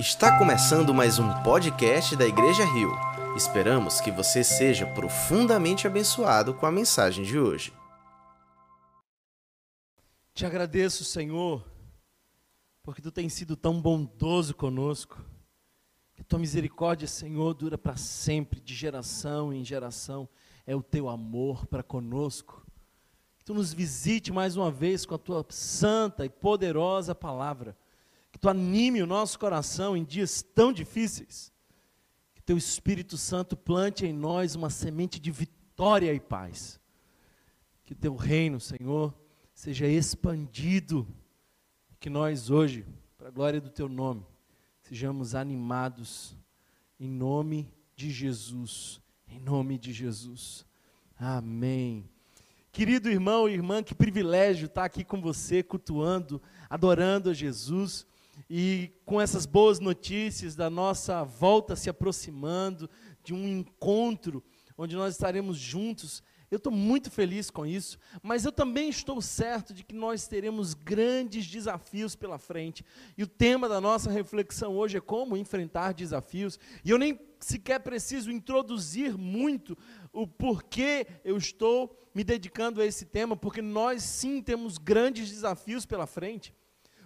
Está começando mais um podcast da Igreja Rio. Esperamos que você seja profundamente abençoado com a mensagem de hoje. Te agradeço, Senhor, porque tu tens sido tão bondoso conosco. Que tua misericórdia, Senhor, dura para sempre, de geração em geração. É o teu amor para conosco. Que tu nos visite mais uma vez com a tua santa e poderosa palavra. Tu anime o nosso coração em dias tão difíceis. Que teu Espírito Santo plante em nós uma semente de vitória e paz. Que teu reino, Senhor, seja expandido. Que nós hoje, para a glória do teu nome, sejamos animados em nome de Jesus. Em nome de Jesus. Amém. Querido irmão e irmã, que privilégio estar aqui com você, cultuando, adorando a Jesus e com essas boas notícias da nossa volta se aproximando, de um encontro onde nós estaremos juntos eu estou muito feliz com isso, mas eu também estou certo de que nós teremos grandes desafios pela frente. E o tema da nossa reflexão hoje é como enfrentar desafios. E eu nem sequer preciso introduzir muito o porquê eu estou me dedicando a esse tema, porque nós sim temos grandes desafios pela frente.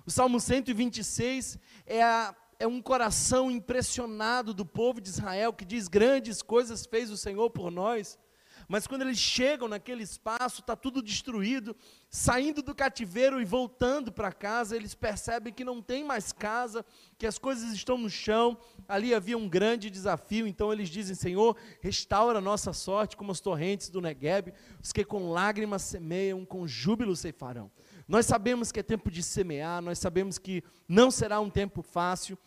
O Salmo 126 é a é um coração impressionado do povo de Israel que diz: Grandes coisas fez o Senhor por nós. Mas quando eles chegam naquele espaço, está tudo destruído, saindo do cativeiro e voltando para casa, eles percebem que não tem mais casa, que as coisas estão no chão. Ali havia um grande desafio, então eles dizem: Senhor, restaura a nossa sorte como as torrentes do Negueb, os que com lágrimas semeiam, com júbilo ceifarão. Nós sabemos que é tempo de semear, nós sabemos que não será um tempo fácil,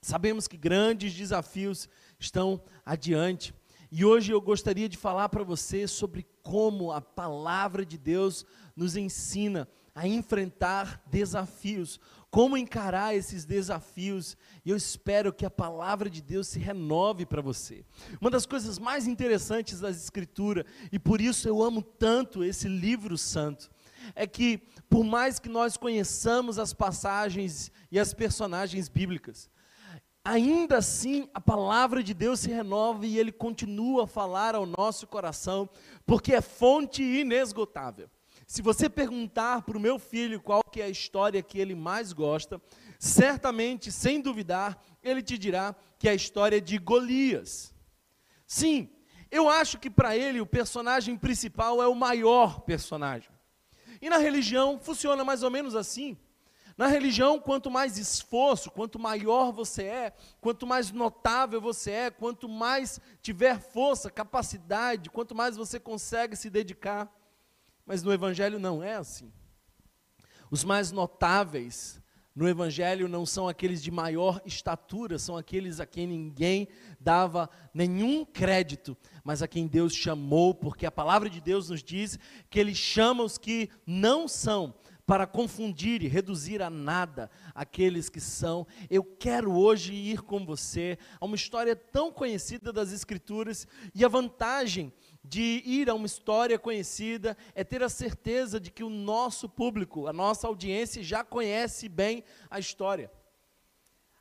sabemos que grandes desafios estão adiante. E hoje eu gostaria de falar para você sobre como a palavra de Deus nos ensina a enfrentar desafios, como encarar esses desafios. E eu espero que a palavra de Deus se renove para você. Uma das coisas mais interessantes das Escrituras, e por isso eu amo tanto esse livro santo, é que, por mais que nós conheçamos as passagens e as personagens bíblicas, ainda assim a palavra de Deus se renova e ele continua a falar ao nosso coração, porque é fonte inesgotável. Se você perguntar para o meu filho qual que é a história que ele mais gosta, certamente, sem duvidar, ele te dirá que é a história de Golias. Sim, eu acho que para ele o personagem principal é o maior personagem. E na religião funciona mais ou menos assim. Na religião, quanto mais esforço, quanto maior você é, quanto mais notável você é, quanto mais tiver força, capacidade, quanto mais você consegue se dedicar. Mas no Evangelho não é assim. Os mais notáveis no Evangelho não são aqueles de maior estatura, são aqueles a quem ninguém dava nenhum crédito, mas a quem Deus chamou, porque a palavra de Deus nos diz que Ele chama os que não são, para confundir e reduzir a nada aqueles que são. Eu quero hoje ir com você a uma história tão conhecida das Escrituras e a vantagem de ir a uma história conhecida é ter a certeza de que o nosso público, a nossa audiência já conhece bem a história.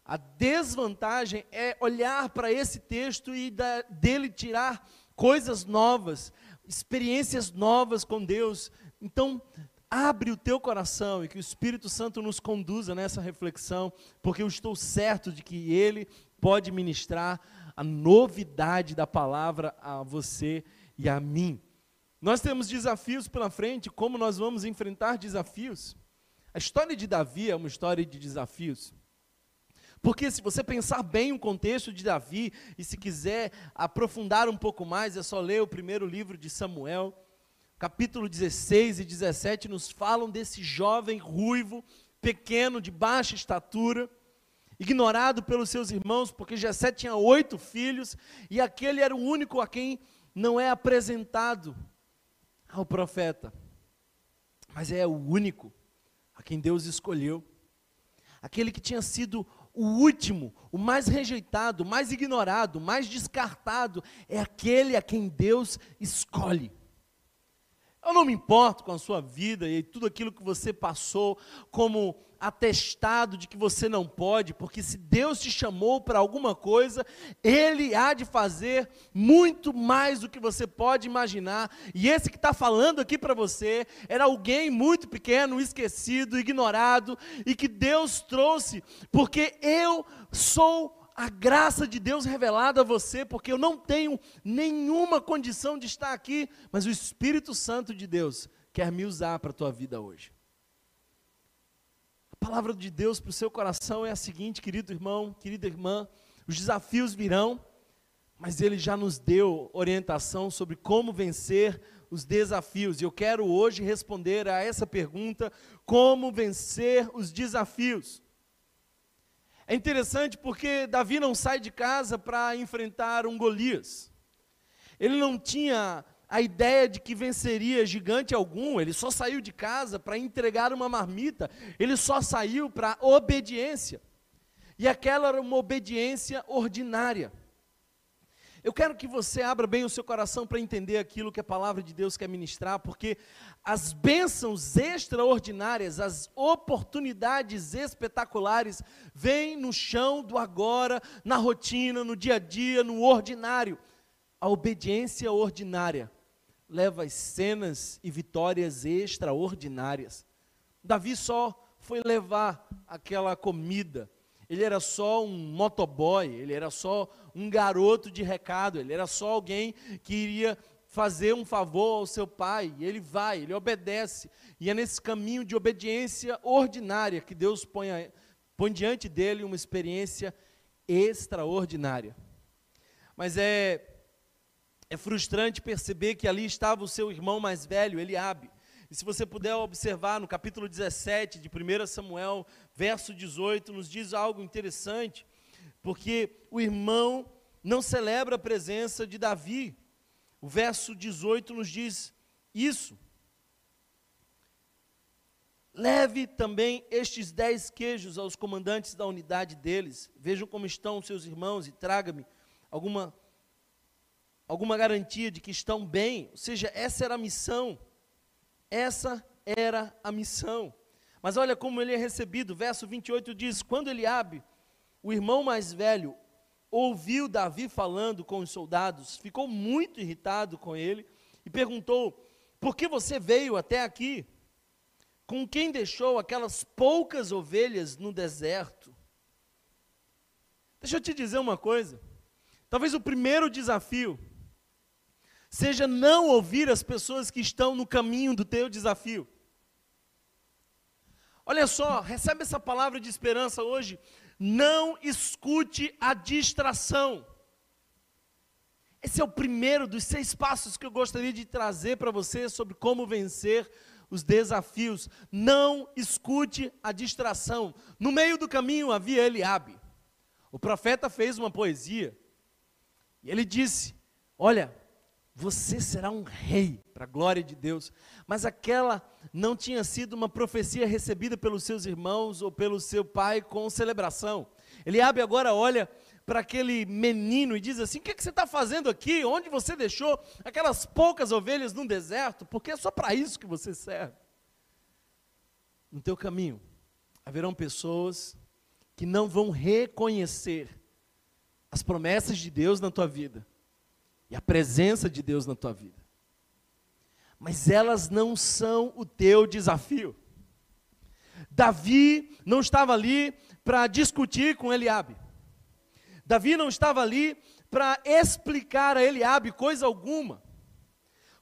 A desvantagem é olhar para esse texto e da, dele tirar coisas novas, experiências novas com Deus. Então, Abre o teu coração e que o Espírito Santo nos conduza nessa reflexão, porque eu estou certo de que Ele pode ministrar a novidade da palavra a você e a mim. Nós temos desafios pela frente, como nós vamos enfrentar desafios? A história de Davi é uma história de desafios. Porque se você pensar bem o contexto de Davi, e se quiser aprofundar um pouco mais, é só ler o primeiro livro de Samuel capítulo 16 e 17 nos falam desse jovem ruivo, pequeno, de baixa estatura, ignorado pelos seus irmãos, porque Jessé tinha oito filhos, e aquele era o único a quem não é apresentado ao profeta, mas é o único a quem Deus escolheu, aquele que tinha sido o último, o mais rejeitado, o mais ignorado, o mais descartado, é aquele a quem Deus escolhe. Eu não me importo com a sua vida e tudo aquilo que você passou como atestado de que você não pode, porque se Deus te chamou para alguma coisa, Ele há de fazer muito mais do que você pode imaginar. E esse que está falando aqui para você era alguém muito pequeno, esquecido, ignorado, e que Deus trouxe, porque eu sou a graça de Deus revelada a você, porque eu não tenho nenhuma condição de estar aqui, mas o Espírito Santo de Deus quer me usar para a tua vida hoje. A palavra de Deus para o seu coração é a seguinte, querido irmão, querida irmã: os desafios virão, mas Ele já nos deu orientação sobre como vencer os desafios. E eu quero hoje responder a essa pergunta: como vencer os desafios? É interessante porque Davi não sai de casa para enfrentar um Golias. Ele não tinha a ideia de que venceria gigante algum, ele só saiu de casa para entregar uma marmita, ele só saiu para obediência. E aquela era uma obediência ordinária. Eu quero que você abra bem o seu coração para entender aquilo que a palavra de Deus quer ministrar, porque as bênçãos extraordinárias, as oportunidades espetaculares, vêm no chão do agora, na rotina, no dia a dia, no ordinário. A obediência ordinária leva cenas e vitórias extraordinárias. Davi só foi levar aquela comida. Ele era só um motoboy, ele era só um garoto de recado, ele era só alguém que iria fazer um favor ao seu pai, e ele vai, ele obedece, e é nesse caminho de obediência ordinária que Deus põe, põe diante dele uma experiência extraordinária. Mas é é frustrante perceber que ali estava o seu irmão mais velho, Eliabe. E se você puder observar no capítulo 17 de 1 Samuel, verso 18, nos diz algo interessante, porque o irmão não celebra a presença de Davi. O verso 18 nos diz isso. Leve também estes dez queijos aos comandantes da unidade deles. Vejam como estão seus irmãos e traga-me alguma alguma garantia de que estão bem. Ou seja, essa era a missão. Essa era a missão. Mas olha como ele é recebido. Verso 28 diz: Quando Eliabe, o irmão mais velho, ouviu Davi falando com os soldados, ficou muito irritado com ele e perguntou: Por que você veio até aqui? Com quem deixou aquelas poucas ovelhas no deserto? Deixa eu te dizer uma coisa. Talvez o primeiro desafio seja não ouvir as pessoas que estão no caminho do teu desafio. Olha só, recebe essa palavra de esperança hoje. Não escute a distração. Esse é o primeiro dos seis passos que eu gostaria de trazer para você sobre como vencer os desafios. Não escute a distração. No meio do caminho havia Eliabe. O profeta fez uma poesia e ele disse: Olha, você será um rei, para a glória de Deus. Mas aquela não tinha sido uma profecia recebida pelos seus irmãos ou pelo seu pai com celebração. Eliabe agora olha para aquele menino e diz assim: O que, é que você está fazendo aqui? Onde você deixou aquelas poucas ovelhas no deserto? Porque é só para isso que você serve. No teu caminho haverão pessoas que não vão reconhecer as promessas de Deus na tua vida e a presença de Deus na tua vida. Mas elas não são o teu desafio. Davi não estava ali para discutir com Eliabe. Davi não estava ali para explicar a Eliabe coisa alguma.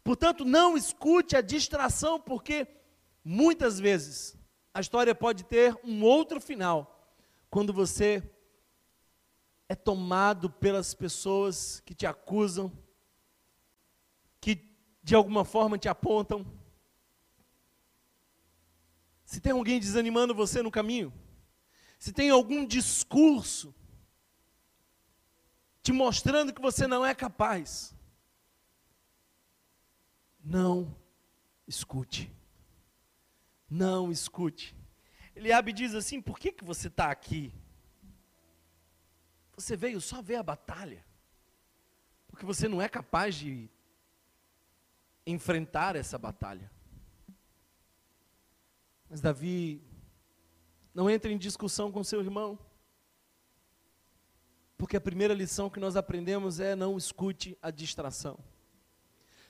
Portanto, não escute a distração, porque muitas vezes a história pode ter um outro final quando você é tomado pelas pessoas que te acusam, que de alguma forma te apontam. Se tem alguém desanimando você no caminho, se tem algum discurso te mostrando que você não é capaz, não escute. Não escute. Eliabe diz assim: por que, que você está aqui? Você veio só ver a batalha. Porque você não é capaz de enfrentar essa batalha. Mas Davi não entra em discussão com seu irmão. Porque a primeira lição que nós aprendemos é não escute a distração.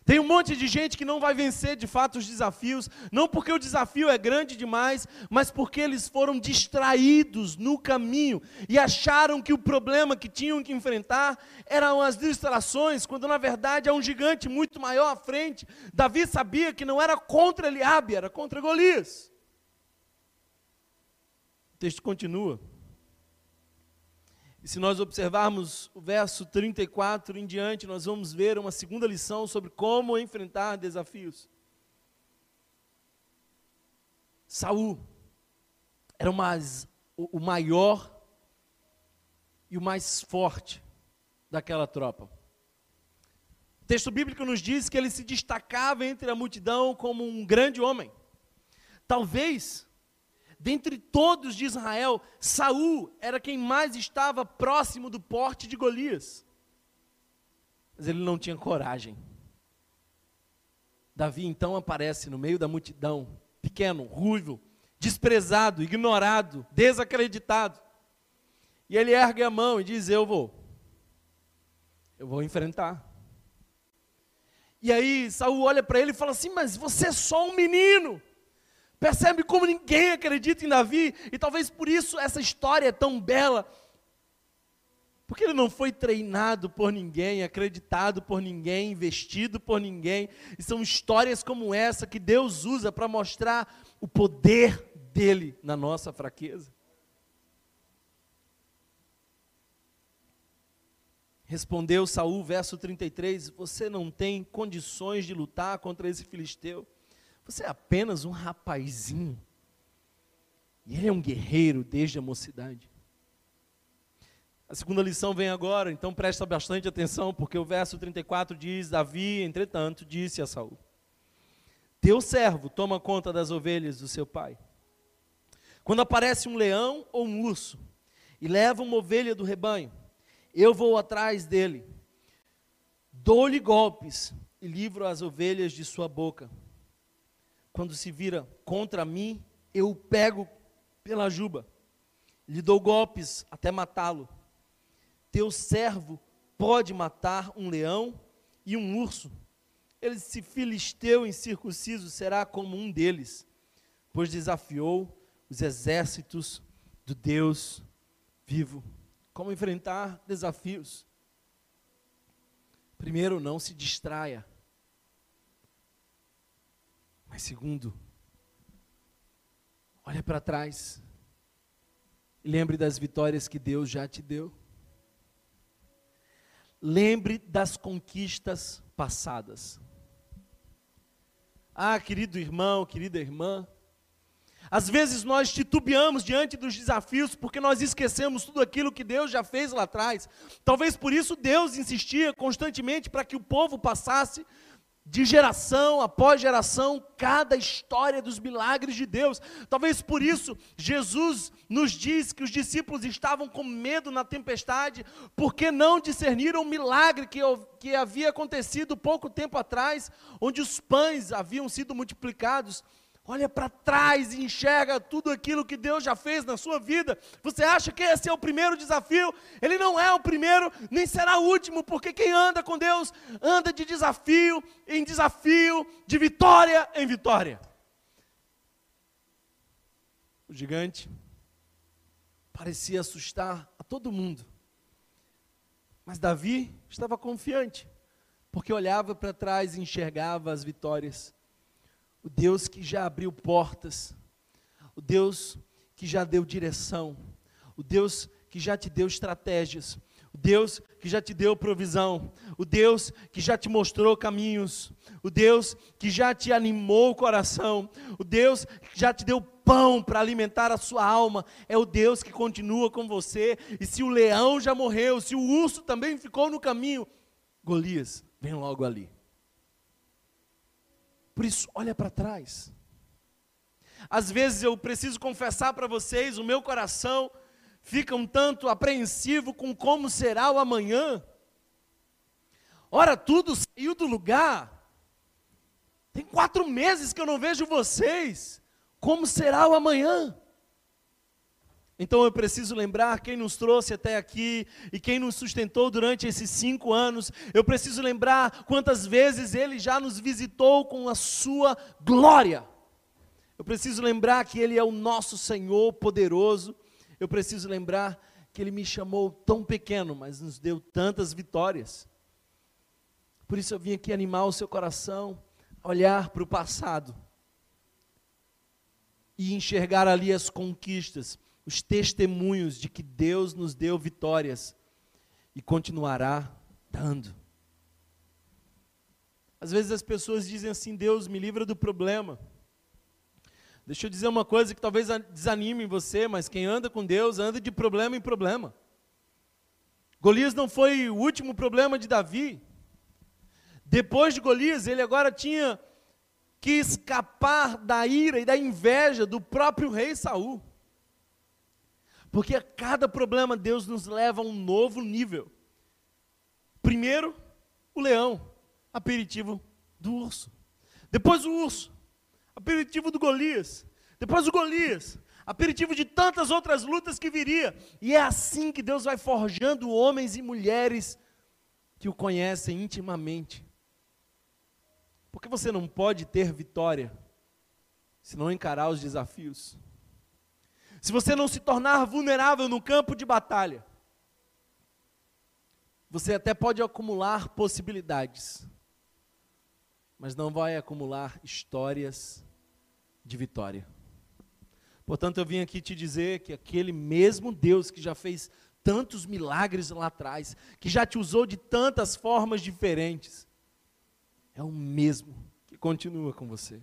Tem um monte de gente que não vai vencer de fato os desafios, não porque o desafio é grande demais, mas porque eles foram distraídos no caminho e acharam que o problema que tinham que enfrentar eram as distrações, quando na verdade há um gigante muito maior à frente. Davi sabia que não era contra Eliabe, era contra Golias. O texto continua. E se nós observarmos o verso 34 em diante, nós vamos ver uma segunda lição sobre como enfrentar desafios. Saul era o, maior e o mais forte daquela tropa. O texto bíblico nos diz que ele se destacava entre a multidão como um grande homem. Talvez Dentre todos de Israel, Saul era quem mais estava próximo do porte de Golias. Mas ele não tinha coragem. Davi então aparece no meio da multidão, pequeno, ruivo, desprezado, ignorado, desacreditado. E ele ergue a mão e diz: Eu vou. Eu vou enfrentar. E aí Saul olha para ele e fala assim: Mas você é só um menino. Percebe como ninguém acredita em Davi, e talvez por isso essa história é tão bela. Porque ele não foi treinado por ninguém, acreditado por ninguém, investido por ninguém. E são histórias como essa que Deus usa para mostrar o poder dele na nossa fraqueza. Respondeu Saul, verso 33: Você não tem condições de lutar contra esse filisteu. Você é apenas um rapazinho. E ele é um guerreiro desde a mocidade. A segunda lição vem agora, então presta bastante atenção, porque o verso 34 diz: Davi, entretanto, disse a Saul: Teu servo toma conta das ovelhas do seu pai. Quando aparece um leão ou um urso e leva uma ovelha do rebanho, eu vou atrás dele, dou-lhe golpes e livro as ovelhas de sua boca quando se vira contra mim, eu o pego pela juba, lhe dou golpes até matá-lo. Teu servo pode matar um leão e um urso. Ele, se filisteu incircunciso, será como um deles, pois desafiou os exércitos do Deus vivo. Como enfrentar desafios? Primeiro, não se distraia. Mas segundo, olha para trás lembre das vitórias que Deus já te deu. Lembre das conquistas passadas. Ah, querido irmão, querida irmã, às vezes nós titubeamos diante dos desafios porque nós esquecemos tudo aquilo que Deus já fez lá atrás. Talvez por isso Deus insistia constantemente para que o povo passasse de geração após geração, cada história dos milagres de Deus. Talvez por isso Jesus nos diz que os discípulos estavam com medo na tempestade, porque não discerniram o milagre que, que havia acontecido pouco tempo atrás, onde os pães haviam sido multiplicados olha para trás e enxerga tudo aquilo que Deus já fez na sua vida. Você acha que esse é o primeiro desafio? Ele não é o primeiro, nem será o último, porque quem anda com Deus anda de desafio em desafio, de vitória em vitória. O gigante parecia assustar a todo mundo. Mas Davi estava confiante, porque olhava para trás e enxergava as vitórias o Deus que já abriu portas, o Deus que já deu direção, o Deus que já te deu estratégias, o Deus que já te deu provisão, o Deus que já te mostrou caminhos, o Deus que já te animou o coração, o Deus que já te deu pão para alimentar a sua alma, é o Deus que continua com você. E se o leão já morreu, se o urso também ficou no caminho, Golias, vem logo ali. Por isso, olha para trás. Às vezes eu preciso confessar para vocês, o meu coração fica um tanto apreensivo com como será o amanhã. Ora, tudo saiu do lugar. Tem quatro meses que eu não vejo vocês. Como será o amanhã? Então eu preciso lembrar quem nos trouxe até aqui e quem nos sustentou durante esses cinco anos. Eu preciso lembrar quantas vezes Ele já nos visitou com a Sua glória. Eu preciso lembrar que Ele é o nosso Senhor poderoso. Eu preciso lembrar que Ele me chamou tão pequeno, mas nos deu tantas vitórias. Por isso eu vim aqui animar o seu coração, olhar para o passado e enxergar ali as conquistas os testemunhos de que Deus nos deu vitórias e continuará dando. Às vezes as pessoas dizem assim: Deus me livra do problema. Deixa eu dizer uma coisa que talvez desanime você, mas quem anda com Deus anda de problema em problema. Golias não foi o último problema de Davi. Depois de Golias, ele agora tinha que escapar da ira e da inveja do próprio rei Saul. Porque a cada problema Deus nos leva a um novo nível. Primeiro, o leão, aperitivo do urso. Depois o urso, aperitivo do Golias. Depois o Golias, aperitivo de tantas outras lutas que viria. E é assim que Deus vai forjando homens e mulheres que o conhecem intimamente. Porque você não pode ter vitória se não encarar os desafios se você não se tornar vulnerável no campo de batalha, você até pode acumular possibilidades, mas não vai acumular histórias de vitória. Portanto, eu vim aqui te dizer que aquele mesmo Deus que já fez tantos milagres lá atrás, que já te usou de tantas formas diferentes, é o mesmo que continua com você.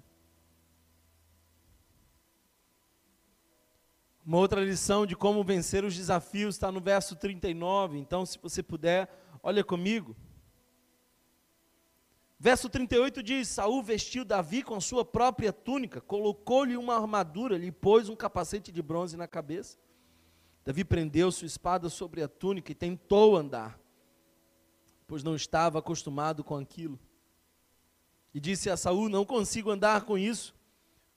Uma outra lição de como vencer os desafios está no verso 39. Então, se você puder, olha comigo. Verso 38 diz: Saul vestiu Davi com a sua própria túnica, colocou-lhe uma armadura, lhe pôs um capacete de bronze na cabeça. Davi prendeu sua espada sobre a túnica e tentou andar, pois não estava acostumado com aquilo. E disse a Saul: Não consigo andar com isso,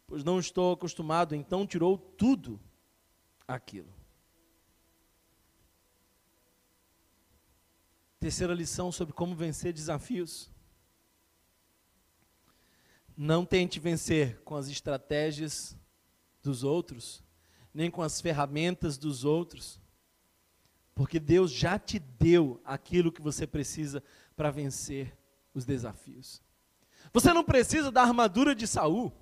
pois não estou acostumado. Então tirou tudo aquilo. Terceira lição sobre como vencer desafios. Não tente vencer com as estratégias dos outros, nem com as ferramentas dos outros, porque Deus já te deu aquilo que você precisa para vencer os desafios. Você não precisa da armadura de Saul.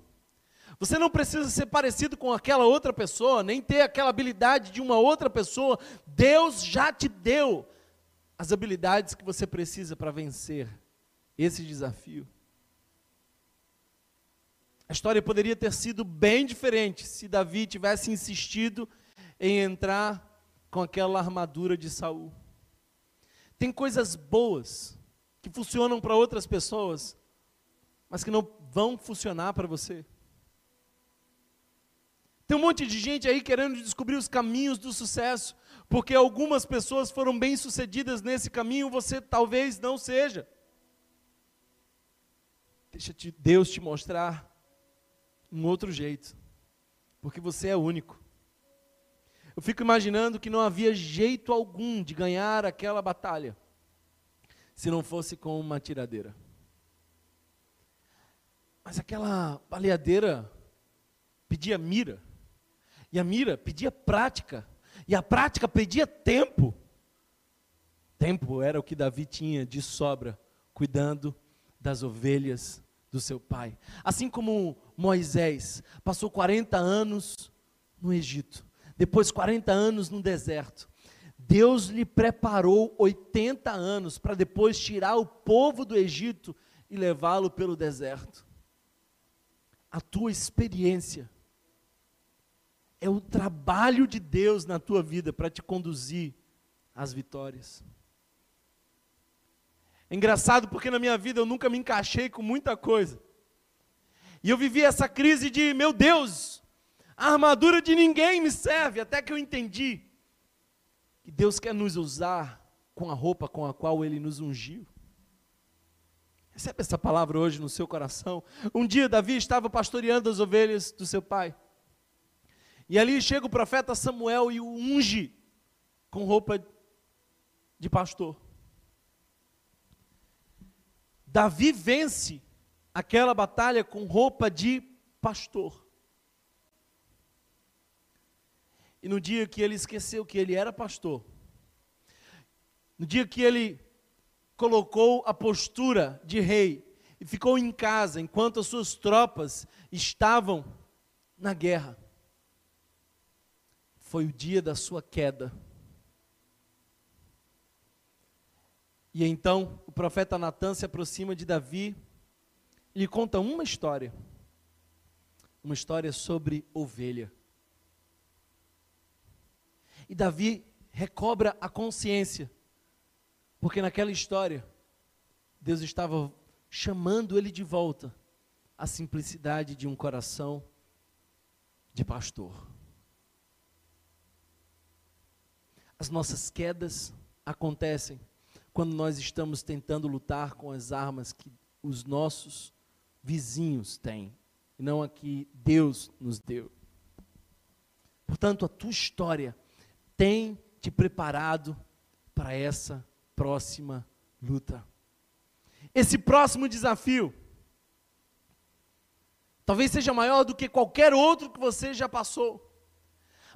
Você não precisa ser parecido com aquela outra pessoa, nem ter aquela habilidade de uma outra pessoa. Deus já te deu as habilidades que você precisa para vencer esse desafio. A história poderia ter sido bem diferente se Davi tivesse insistido em entrar com aquela armadura de Saul. Tem coisas boas que funcionam para outras pessoas, mas que não vão funcionar para você. Tem um monte de gente aí querendo descobrir os caminhos do sucesso, porque algumas pessoas foram bem-sucedidas nesse caminho, você talvez não seja. Deixa Deus te mostrar um outro jeito, porque você é único. Eu fico imaginando que não havia jeito algum de ganhar aquela batalha se não fosse com uma tiradeira. Mas aquela baleadeira pedia mira. E a mira pedia prática. E a prática pedia tempo. Tempo era o que Davi tinha de sobra, cuidando das ovelhas do seu pai. Assim como Moisés passou 40 anos no Egito, depois 40 anos no deserto. Deus lhe preparou 80 anos para depois tirar o povo do Egito e levá-lo pelo deserto. A tua experiência é o trabalho de Deus na tua vida para te conduzir às vitórias. É engraçado porque na minha vida eu nunca me encaixei com muita coisa. E eu vivi essa crise de, meu Deus, a armadura de ninguém me serve, até que eu entendi que Deus quer nos usar com a roupa com a qual Ele nos ungiu. Recebe essa palavra hoje no seu coração. Um dia Davi estava pastoreando as ovelhas do seu pai. E ali chega o profeta Samuel e o unge com roupa de pastor. Davi vence aquela batalha com roupa de pastor. E no dia que ele esqueceu que ele era pastor, no dia que ele colocou a postura de rei e ficou em casa enquanto as suas tropas estavam na guerra, foi o dia da sua queda. E então o profeta Natan se aproxima de Davi e lhe conta uma história. Uma história sobre ovelha. E Davi recobra a consciência porque naquela história, Deus estava chamando ele de volta à simplicidade de um coração de pastor. As nossas quedas acontecem quando nós estamos tentando lutar com as armas que os nossos vizinhos têm, e não a que Deus nos deu. Portanto, a tua história tem te preparado para essa próxima luta. Esse próximo desafio talvez seja maior do que qualquer outro que você já passou.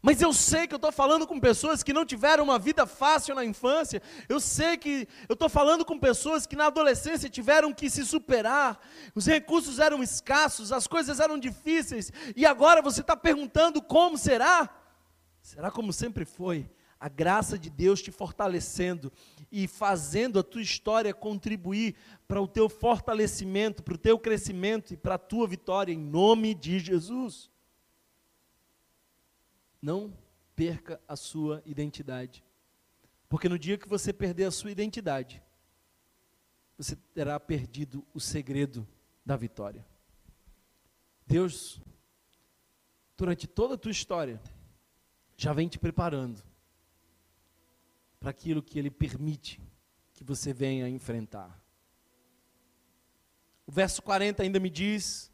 Mas eu sei que eu estou falando com pessoas que não tiveram uma vida fácil na infância. Eu sei que eu estou falando com pessoas que na adolescência tiveram que se superar. Os recursos eram escassos, as coisas eram difíceis. E agora você está perguntando como será? Será como sempre foi? a graça de Deus te fortalecendo e fazendo a tua história contribuir para o teu fortalecimento, para o teu crescimento e para a tua vitória, em nome de Jesus. Não perca a sua identidade, porque no dia que você perder a sua identidade, você terá perdido o segredo da vitória. Deus, durante toda a tua história, já vem te preparando para aquilo que Ele permite que você venha enfrentar. O verso 40 ainda me diz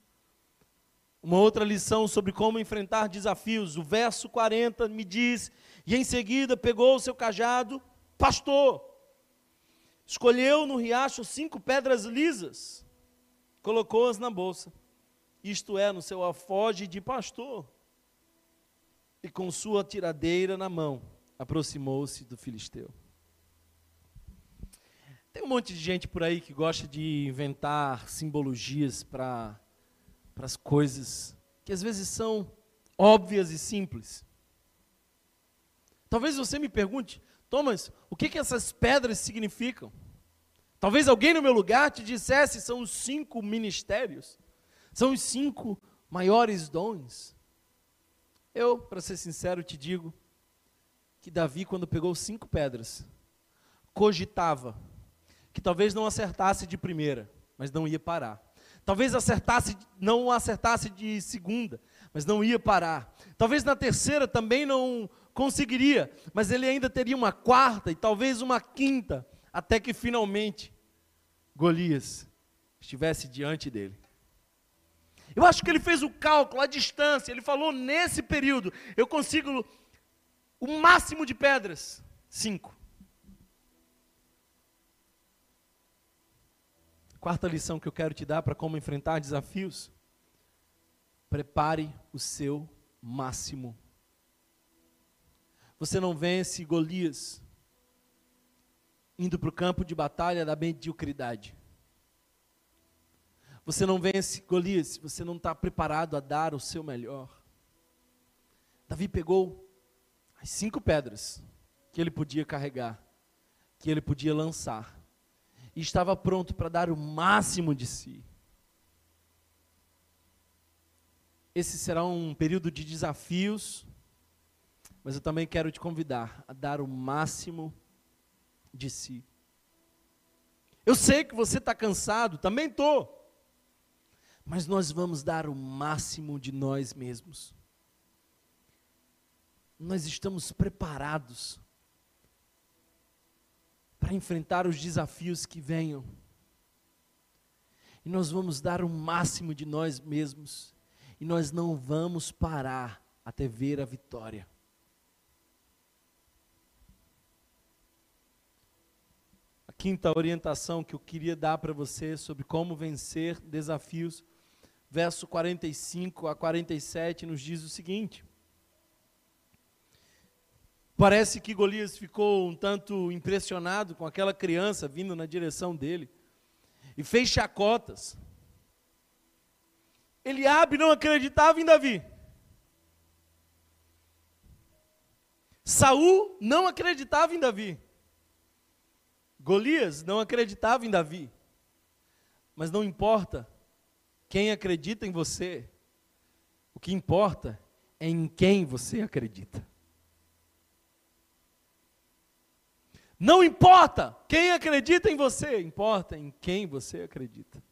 uma outra lição sobre como enfrentar desafios. O verso 40 me diz: E em seguida pegou o seu cajado, pastor, escolheu no riacho cinco pedras lisas, colocou-as na bolsa, isto é, no seu afoge de pastor, e com sua tiradeira na mão aproximou-se do filisteu. Tem um monte de gente por aí que gosta de inventar simbologias para as coisas que às vezes são óbvias e simples. Talvez você me pergunte, Thomas, o que, que essas pedras significam? Talvez alguém no meu lugar te dissesse: são os cinco ministérios, são os cinco maiores dons. Eu, para ser sincero, te digo que Davi, quando pegou cinco pedras, cogitava que talvez não acertasse de primeira, mas não ia parar. Talvez acertasse, não acertasse de segunda, mas não ia parar. Talvez na terceira também não conseguiria, mas ele ainda teria uma quarta e talvez uma quinta, até que finalmente Golias estivesse diante dele. Eu acho que ele fez o cálculo, a distância, ele falou nesse período, eu consigo o máximo de pedras? Cinco. Quarta lição que eu quero te dar para como enfrentar desafios. Prepare o seu máximo. Você não vence Golias indo para o campo de batalha da mediocridade. Você não vence Golias se você não está preparado a dar o seu melhor. Davi pegou as cinco pedras que ele podia carregar, que ele podia lançar, e estava pronto para dar o máximo de si. Esse será um período de desafios, mas eu também quero te convidar a dar o máximo de si. Eu sei que você está cansado, também estou. Mas nós vamos dar o máximo de nós mesmos nós estamos preparados para enfrentar os desafios que venham. e nós vamos dar o máximo de nós mesmos, e nós não vamos parar até ver a vitória. A quinta orientação que eu queria dar para você sobre como vencer desafios, verso 45 a 47, nos diz o seguinte: Parece que Golias ficou um tanto impressionado com aquela criança vindo na direção dele e fez chacotas. Eliabe não acreditava em Davi. Saul não acreditava em Davi. Golias não acreditava em Davi. Mas não importa quem acredita em você. O que importa é em quem você acredita. Não importa quem acredita em você, importa em quem você acredita.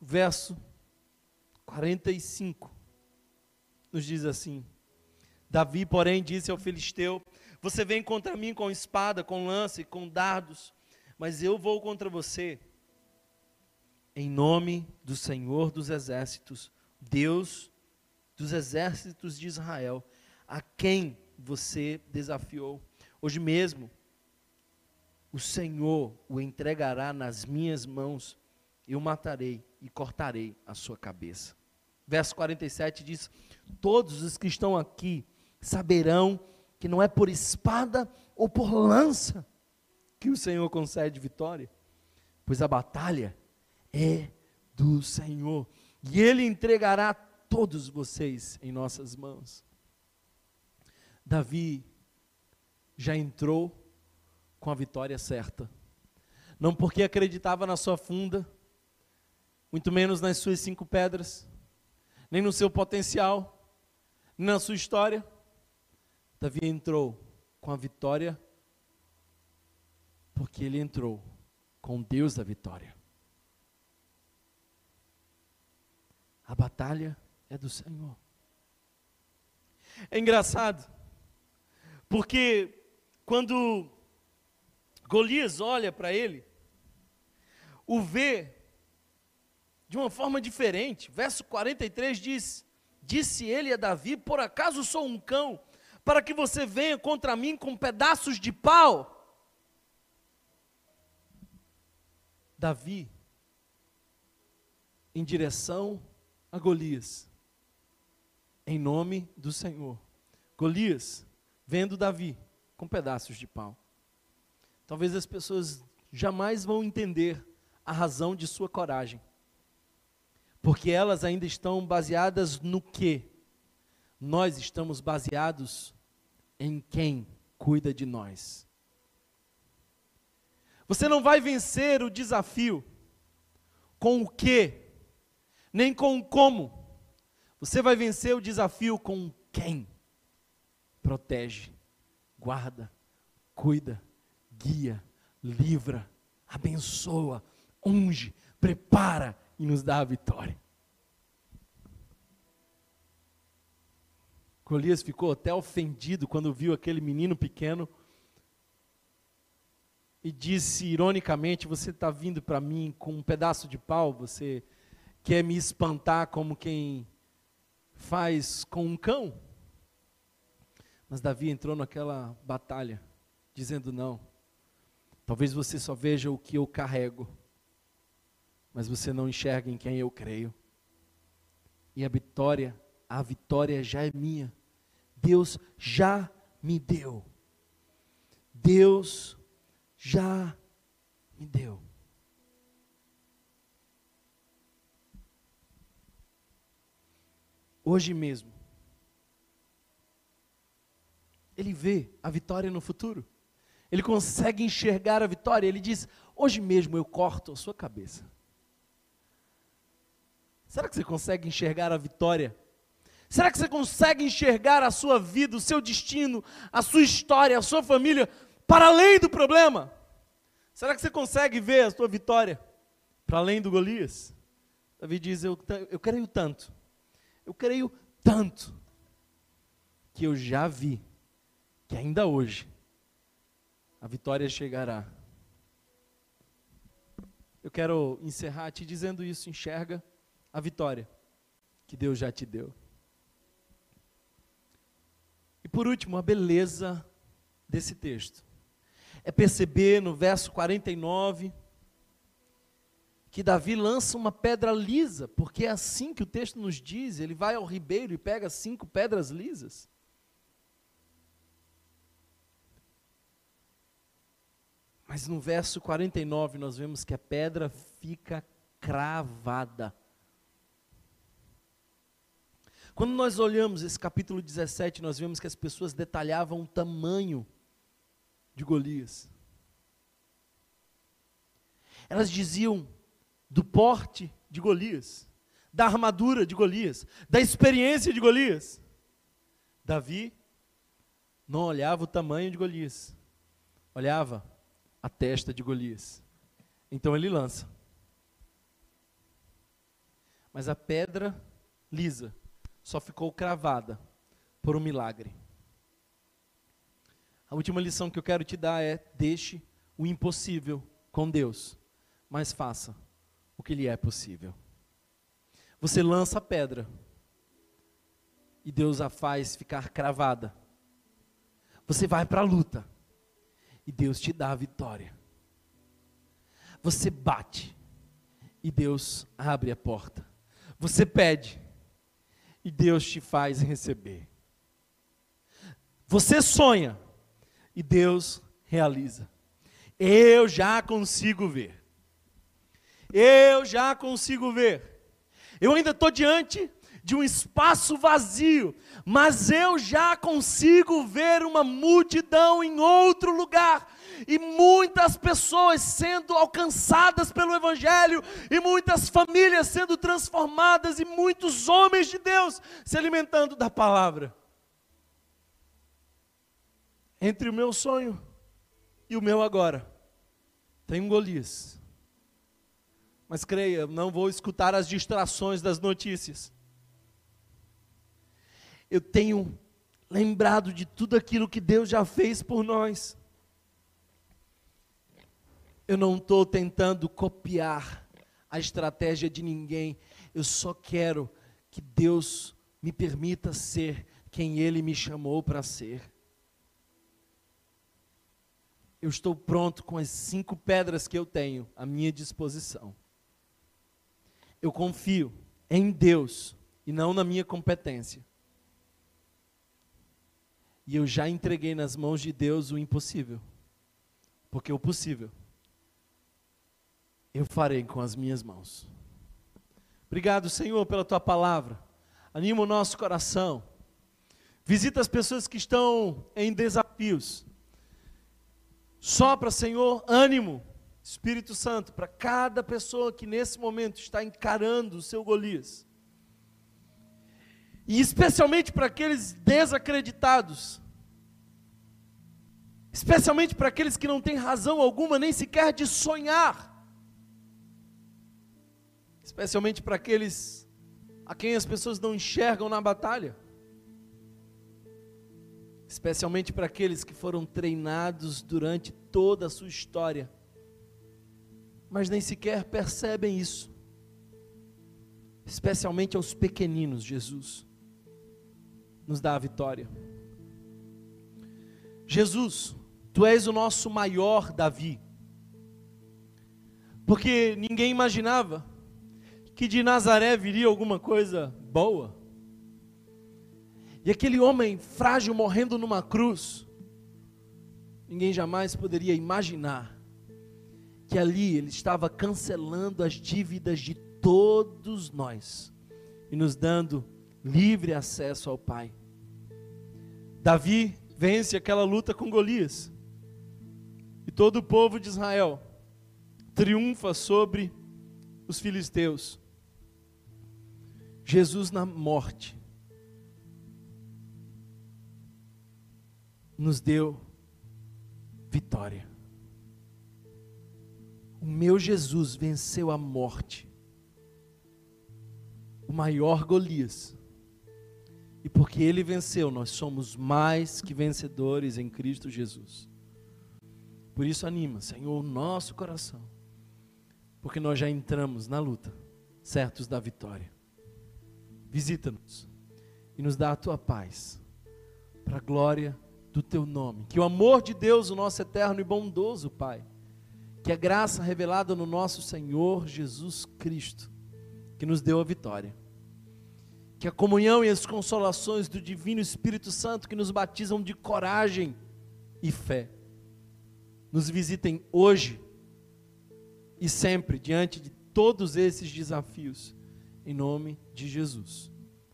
Verso 45 nos diz assim: Davi, porém, disse ao filisteu: Você vem contra mim com espada, com lança e com dardos, mas eu vou contra você em nome do Senhor dos exércitos, Deus dos exércitos de Israel, a quem você desafiou. Hoje mesmo, o Senhor o entregará nas minhas mãos, eu matarei e cortarei a sua cabeça. Verso 47 diz: Todos os que estão aqui saberão que não é por espada ou por lança que o Senhor concede vitória, pois a batalha é do Senhor, e Ele entregará todos vocês em nossas mãos. Davi já entrou com a vitória certa. Não porque acreditava na sua funda, muito menos nas suas cinco pedras, nem no seu potencial, nem na sua história. Davi entrou com a vitória, porque ele entrou com Deus da vitória. A batalha é do Senhor. É engraçado, porque quando Golias olha para ele, o vê de uma forma diferente. Verso 43 diz: Disse ele a Davi: Por acaso sou um cão, para que você venha contra mim com pedaços de pau? Davi, em direção a Golias, em nome do Senhor. Golias, vendo Davi, com pedaços de pau. Talvez as pessoas jamais vão entender a razão de sua coragem, porque elas ainda estão baseadas no que? Nós estamos baseados em quem cuida de nós. Você não vai vencer o desafio com o que, nem com o como. Você vai vencer o desafio com quem protege guarda, cuida, guia, livra, abençoa, unge, prepara e nos dá a vitória. Golias ficou até ofendido quando viu aquele menino pequeno e disse ironicamente: Você está vindo para mim com um pedaço de pau, você quer me espantar como quem faz com um cão? Mas Davi entrou naquela batalha, dizendo: Não, talvez você só veja o que eu carrego, mas você não enxerga em quem eu creio. E a vitória, a vitória já é minha. Deus já me deu. Deus já me deu. Hoje mesmo, ele vê a vitória no futuro. Ele consegue enxergar a vitória. Ele diz: Hoje mesmo eu corto a sua cabeça. Será que você consegue enxergar a vitória? Será que você consegue enxergar a sua vida, o seu destino, a sua história, a sua família para além do problema? Será que você consegue ver a sua vitória para além do Golias? Davi diz: Eu, eu creio tanto, eu creio tanto, que eu já vi que ainda hoje a vitória chegará. eu quero encerrar te dizendo isso: enxerga a vitória que Deus já te deu. E por último, a beleza desse texto. É perceber no verso 49 que Davi lança uma pedra lisa, porque é assim que o texto nos diz, ele vai ao ribeiro e pega cinco pedras lisas. Mas no verso 49 nós vemos que a pedra fica cravada. Quando nós olhamos esse capítulo 17, nós vemos que as pessoas detalhavam o tamanho de Golias. Elas diziam do porte de Golias, da armadura de Golias, da experiência de Golias. Davi não olhava o tamanho de Golias, olhava a testa de Golias. Então ele lança. Mas a pedra lisa só ficou cravada por um milagre. A última lição que eu quero te dar é: deixe o impossível com Deus, mas faça o que lhe é possível. Você lança a pedra e Deus a faz ficar cravada. Você vai para a luta e Deus te dá a vitória. Você bate e Deus abre a porta. Você pede e Deus te faz receber. Você sonha e Deus realiza. Eu já consigo ver. Eu já consigo ver. Eu ainda estou diante de um espaço vazio, mas eu já consigo ver uma multidão em outro lugar, e muitas pessoas sendo alcançadas pelo Evangelho, e muitas famílias sendo transformadas, e muitos homens de Deus se alimentando da palavra. Entre o meu sonho e o meu agora, tem um Golias mas creia, não vou escutar as distrações das notícias. Eu tenho lembrado de tudo aquilo que Deus já fez por nós. Eu não estou tentando copiar a estratégia de ninguém. Eu só quero que Deus me permita ser quem Ele me chamou para ser. Eu estou pronto com as cinco pedras que eu tenho à minha disposição eu confio em Deus e não na minha competência. E eu já entreguei nas mãos de Deus o impossível. Porque o possível eu farei com as minhas mãos. Obrigado, Senhor, pela tua palavra. Anima o nosso coração. Visita as pessoas que estão em desafios. Sopra, Senhor, ânimo Espírito Santo, para cada pessoa que nesse momento está encarando o seu Golias. E especialmente para aqueles desacreditados. Especialmente para aqueles que não têm razão alguma nem sequer de sonhar. Especialmente para aqueles a quem as pessoas não enxergam na batalha. Especialmente para aqueles que foram treinados durante toda a sua história mas nem sequer percebem isso. Especialmente aos pequeninos, Jesus nos dá a vitória. Jesus, tu és o nosso maior Davi. Porque ninguém imaginava que de Nazaré viria alguma coisa boa. E aquele homem frágil morrendo numa cruz, ninguém jamais poderia imaginar que ali ele estava cancelando as dívidas de todos nós e nos dando livre acesso ao Pai. Davi vence aquela luta com Golias. E todo o povo de Israel triunfa sobre os filisteus. Jesus na morte nos deu vitória. O meu Jesus venceu a morte, o maior Golias. E porque ele venceu, nós somos mais que vencedores em Cristo Jesus. Por isso anima, Senhor, o nosso coração porque nós já entramos na luta, certos da vitória. Visita-nos e nos dá a tua paz, para a glória do teu nome. Que o amor de Deus, o nosso eterno e bondoso Pai, que a graça revelada no nosso Senhor Jesus Cristo, que nos deu a vitória, que a comunhão e as consolações do Divino Espírito Santo que nos batizam de coragem e fé, nos visitem hoje e sempre diante de todos esses desafios, em nome de Jesus.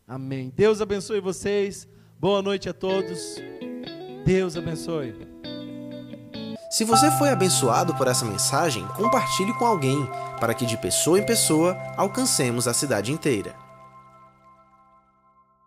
Amém. Deus abençoe vocês. Boa noite a todos. Deus abençoe. Se você foi abençoado por essa mensagem, compartilhe com alguém, para que de pessoa em pessoa alcancemos a cidade inteira.